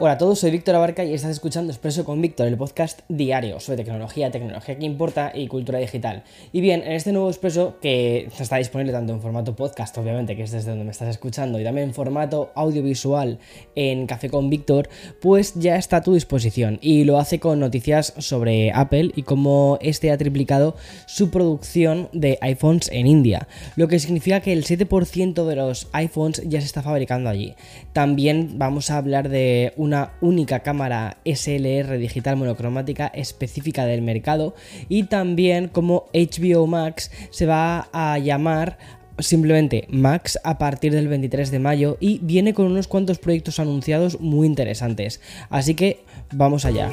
Hola a todos, soy Víctor Abarca y estás escuchando Expreso con Víctor, el podcast diario sobre tecnología, tecnología que importa y cultura digital. Y bien, en este nuevo Expreso, que está disponible tanto en formato podcast, obviamente, que es desde donde me estás escuchando, y también en formato audiovisual en Café con Víctor, pues ya está a tu disposición. Y lo hace con noticias sobre Apple y cómo este ha triplicado su producción de iPhones en India, lo que significa que el 7% de los iPhones ya se está fabricando allí. También vamos a hablar de una única cámara SLR digital monocromática específica del mercado y también como HBO Max se va a llamar simplemente Max a partir del 23 de mayo y viene con unos cuantos proyectos anunciados muy interesantes. Así que vamos allá.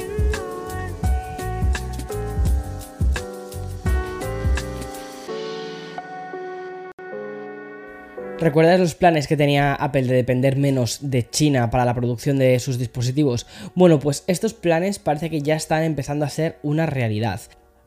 ¿Recuerdas los planes que tenía Apple de depender menos de China para la producción de sus dispositivos? Bueno, pues estos planes parece que ya están empezando a ser una realidad.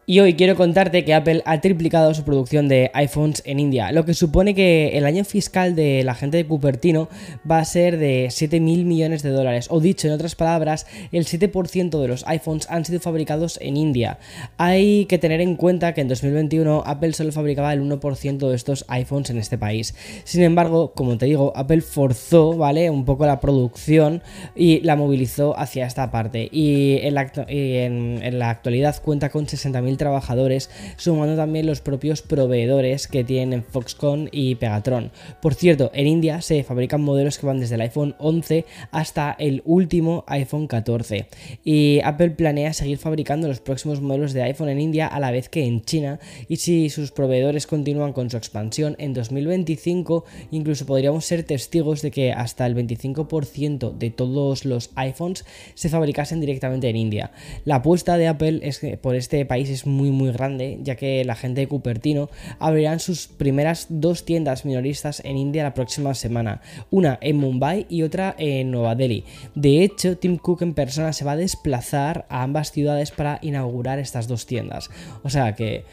Y hoy quiero contarte que Apple ha triplicado su producción de iPhones en India, lo que supone que el año fiscal de la gente de Cupertino va a ser de 7 mil millones de dólares, o dicho en otras palabras, el 7% de los iPhones han sido fabricados en India. Hay que tener en cuenta que en 2021 Apple solo fabricaba el 1% de estos iPhones en este país. Sin embargo, como te digo, Apple forzó, ¿vale? Un poco la producción y la movilizó hacia esta parte. Y en la, en la actualidad cuenta con 60.000 trabajadores, sumando también los propios proveedores que tienen Foxconn y Pegatron. Por cierto, en India se fabrican modelos que van desde el iPhone 11 hasta el último iPhone 14. Y Apple planea seguir fabricando los próximos modelos de iPhone en India a la vez que en China. Y si sus proveedores continúan con su expansión en 2025, incluso podríamos ser testigos de que hasta el 25% de todos los iPhones se fabricasen directamente en India. La apuesta de Apple es que por este país es muy muy grande, ya que la gente de Cupertino abrirán sus primeras dos tiendas minoristas en India la próxima semana, una en Mumbai y otra en Nueva Delhi. De hecho, Tim Cook en persona se va a desplazar a ambas ciudades para inaugurar estas dos tiendas. O sea que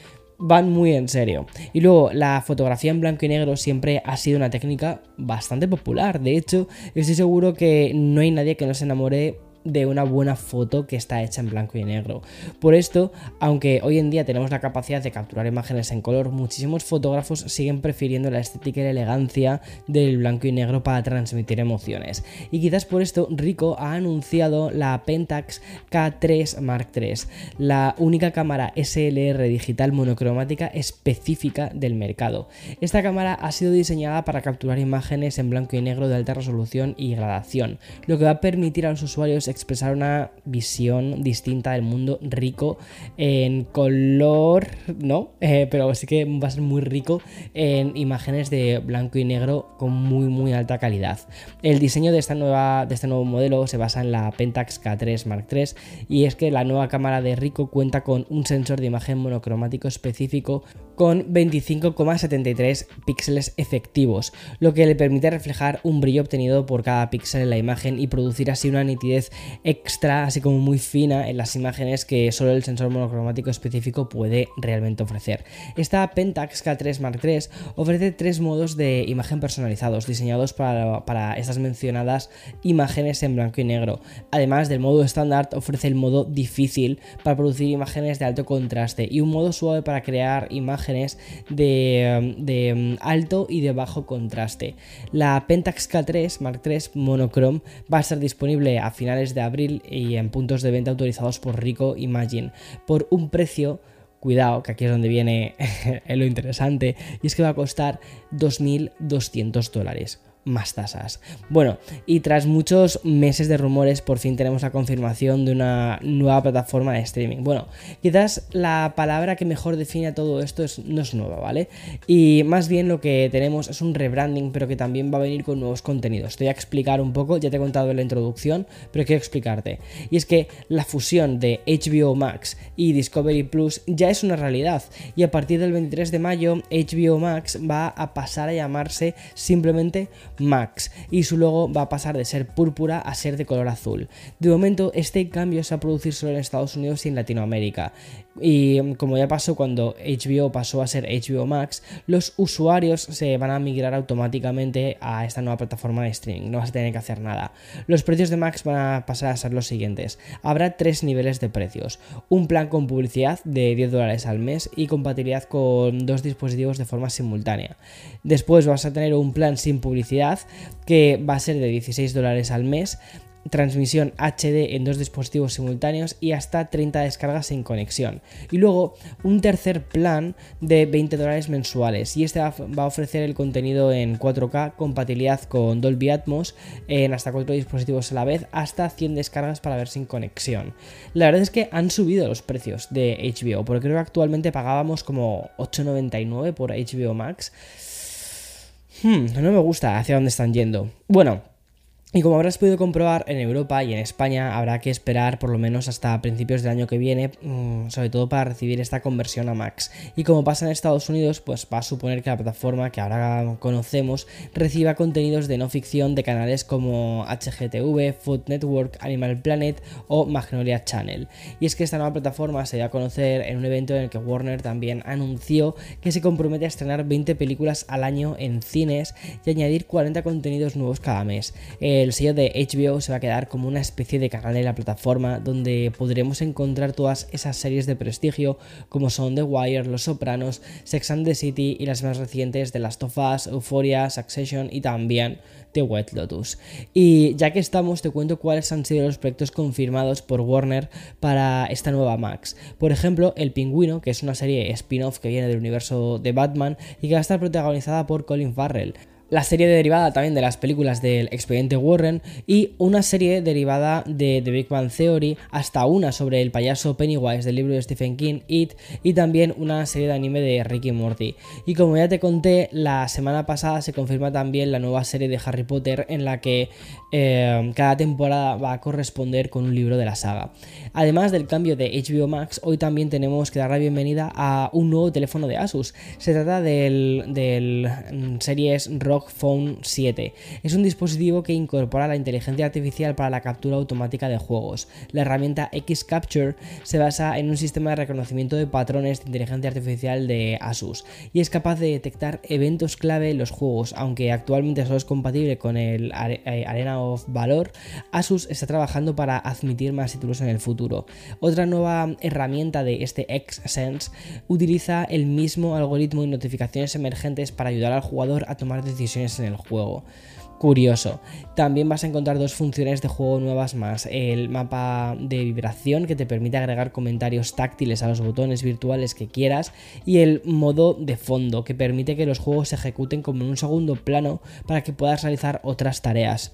van muy en serio. Y luego, la fotografía en blanco y negro siempre ha sido una técnica bastante popular. De hecho, estoy seguro que no hay nadie que no se enamore de una buena foto que está hecha en blanco y negro. Por esto, aunque hoy en día tenemos la capacidad de capturar imágenes en color, muchísimos fotógrafos siguen prefiriendo la estética y la elegancia del blanco y negro para transmitir emociones. Y quizás por esto Rico ha anunciado la Pentax K3 Mark III, la única cámara SLR digital monocromática específica del mercado. Esta cámara ha sido diseñada para capturar imágenes en blanco y negro de alta resolución y gradación, lo que va a permitir a los usuarios expresar una visión distinta del mundo rico en color, no, eh, pero sí que va a ser muy rico en imágenes de blanco y negro con muy muy alta calidad. El diseño de, esta nueva, de este nuevo modelo se basa en la Pentax K3 Mark III y es que la nueva cámara de Rico cuenta con un sensor de imagen monocromático específico con 25,73 píxeles efectivos, lo que le permite reflejar un brillo obtenido por cada píxel en la imagen y producir así una nitidez extra, así como muy fina en las imágenes que solo el sensor monocromático específico puede realmente ofrecer. Esta Pentax K3 Mark III ofrece tres modos de imagen personalizados diseñados para, para estas mencionadas imágenes en blanco y negro. Además del modo estándar, ofrece el modo difícil para producir imágenes de alto contraste y un modo suave para crear imágenes de, de alto y de bajo contraste. La Pentax K3 Mark III Monochrome va a estar disponible a finales de abril y en puntos de venta autorizados por Rico Imagine por un precio cuidado, que aquí es donde viene lo interesante, y es que va a costar 2.200 dólares. Más tasas. Bueno, y tras muchos meses de rumores, por fin tenemos la confirmación de una nueva plataforma de streaming. Bueno, quizás la palabra que mejor define todo esto es, no es nueva, ¿vale? Y más bien lo que tenemos es un rebranding, pero que también va a venir con nuevos contenidos. Te voy a explicar un poco, ya te he contado en la introducción, pero quiero explicarte. Y es que la fusión de HBO Max y Discovery Plus ya es una realidad. Y a partir del 23 de mayo, HBO Max va a pasar a llamarse simplemente Max y su logo va a pasar de ser púrpura a ser de color azul. De momento este cambio se va a producir solo en Estados Unidos y en Latinoamérica. Y mm, como ya pasó cuando HBO pasó a ser HBO Max, los usuarios se van a migrar automáticamente a esta nueva plataforma de streaming, no vas a tener que hacer nada. Los precios de Max van a pasar a ser los siguientes. Habrá tres niveles de precios. Un plan con publicidad de 10 dólares al mes y compatibilidad con dos dispositivos de forma simultánea. Después vas a tener un plan sin publicidad que va a ser de 16 dólares al mes transmisión HD en dos dispositivos simultáneos y hasta 30 descargas sin conexión. Y luego un tercer plan de 20 dólares mensuales y este va a ofrecer el contenido en 4K, compatibilidad con Dolby Atmos en hasta 4 dispositivos a la vez, hasta 100 descargas para ver sin conexión. La verdad es que han subido los precios de HBO, porque creo que actualmente pagábamos como 8,99 por HBO Max. Hmm, no me gusta hacia dónde están yendo. Bueno, y como habrás podido comprobar, en Europa y en España habrá que esperar por lo menos hasta principios del año que viene, mm, sobre todo para recibir esta conversión a Max. Y como pasa en Estados Unidos, pues va a suponer que la plataforma que ahora conocemos reciba contenidos de no ficción de canales como HGTV, Food Network, Animal Planet o Magnolia Channel. Y es que esta nueva plataforma se dio a conocer en un evento en el que Warner también anunció que se compromete a estrenar 20 películas al año en cines y añadir 40 contenidos nuevos cada mes el sello de HBO se va a quedar como una especie de canal de la plataforma donde podremos encontrar todas esas series de prestigio como son The Wire, Los Sopranos, Sex and the City y las más recientes de Last of Us, Euphoria, Succession y también The White Lotus. Y ya que estamos, te cuento cuáles han sido los proyectos confirmados por Warner para esta nueva Max. Por ejemplo, El Pingüino, que es una serie spin-off que viene del universo de Batman y que va a estar protagonizada por Colin Farrell la serie derivada también de las películas del expediente Warren y una serie derivada de The Big Bang Theory, hasta una sobre el payaso Pennywise del libro de Stephen King, It, y también una serie de anime de Ricky Morty. Y como ya te conté, la semana pasada se confirma también la nueva serie de Harry Potter en la que eh, cada temporada va a corresponder con un libro de la saga. Además del cambio de HBO Max, hoy también tenemos que dar la bienvenida a un nuevo teléfono de Asus. Se trata del, mm, series Rock Phone 7. Es un dispositivo que incorpora la inteligencia artificial para la captura automática de juegos. La herramienta X-Capture se basa en un sistema de reconocimiento de patrones de inteligencia artificial de Asus y es capaz de detectar eventos clave en los juegos, aunque actualmente solo es compatible con el eh, Arena of Valor. Asus está trabajando para admitir más títulos en el futuro. Otra nueva herramienta de este X-Sense utiliza el mismo algoritmo y notificaciones emergentes para ayudar al jugador a tomar decisiones en el juego. Curioso. También vas a encontrar dos funciones de juego nuevas más. El mapa de vibración que te permite agregar comentarios táctiles a los botones virtuales que quieras. Y el modo de fondo que permite que los juegos se ejecuten como en un segundo plano para que puedas realizar otras tareas.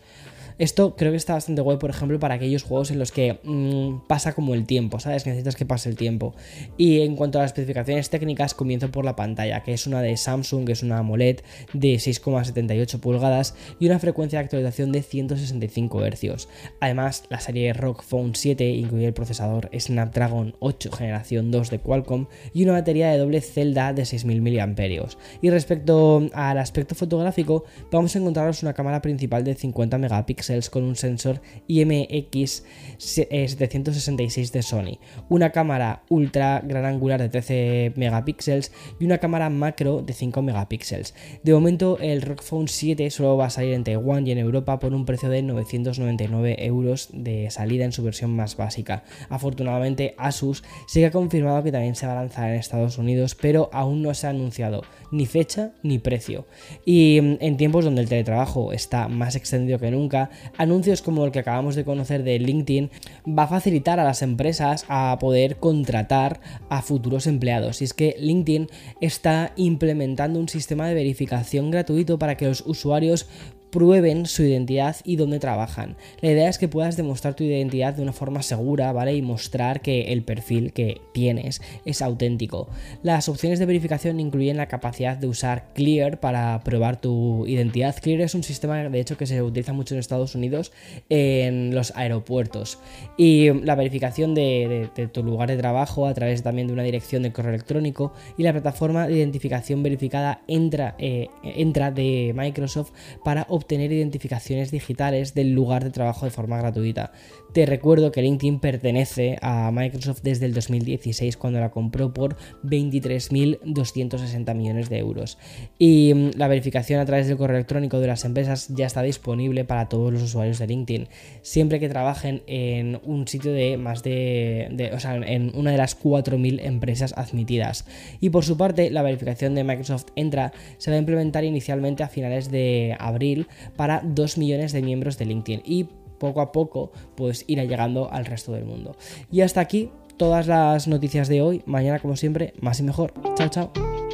Esto creo que está bastante guay, por ejemplo, para aquellos juegos en los que mm, pasa como el tiempo, ¿sabes? Que necesitas que pase el tiempo. Y en cuanto a las especificaciones técnicas, comienzo por la pantalla, que es una de Samsung, que es una AMOLED de 6,78 pulgadas y una frecuencia de actualización de 165 Hz. Además, la serie ROG Phone 7 incluye el procesador Snapdragon 8 generación 2 de Qualcomm y una batería de doble celda de 6.000 mAh. Y respecto al aspecto fotográfico, vamos a encontrarnos una cámara principal de 50 megapíxeles con un sensor IMX 766 de Sony, una cámara ultra gran angular de 13 megapíxeles y una cámara macro de 5 megapíxeles. De momento el ROG Phone 7 solo va a salir en Taiwán y en Europa por un precio de 999 euros de salida en su versión más básica. Afortunadamente Asus sí que ha confirmado que también se va a lanzar en Estados Unidos, pero aún no se ha anunciado ni fecha ni precio. Y mm, en tiempos donde el teletrabajo está más extendido que nunca, anuncios como el que acabamos de conocer de LinkedIn va a facilitar a las empresas a poder contratar a futuros empleados. Y es que LinkedIn está implementando un sistema de verificación gratuito para que los usuarios prueben su identidad y dónde trabajan. La idea es que puedas demostrar tu identidad de una forma segura, ¿vale? Y mostrar que el perfil que tienes es auténtico. Las opciones de verificación incluyen la capacidad de usar Clear para probar tu identidad. Clear es un sistema, de hecho, que se utiliza mucho en Estados Unidos en los aeropuertos. Y la verificación de, tu lugar de trabajo a través también de una dirección de correo electrónico y la plataforma de identificación verificada entra, eh, entra de Microsoft para obtener identificaciones digitales del lugar de trabajo de forma gratuita. Te recuerdo que LinkedIn pertenece a Microsoft desde el 2016 cuando la compró por 23.260 millones de euros. Y mm, la verificación a través del correo electrónico de las empresas ya está disponible para todos los usuarios de LinkedIn. Siempre que trabajen en un sitio de más de, o sea, en una de las 4.000 empresas admitidas. Y por su parte, la verificación de Microsoft Entra se va a implementar inicialmente a finales de abril para 2 millones de miembros de LinkedIn y poco a poco pues irá llegando al resto del mundo. Y hasta aquí todas las noticias de hoy. Mañana como siempre, más y mejor. Chao, chao.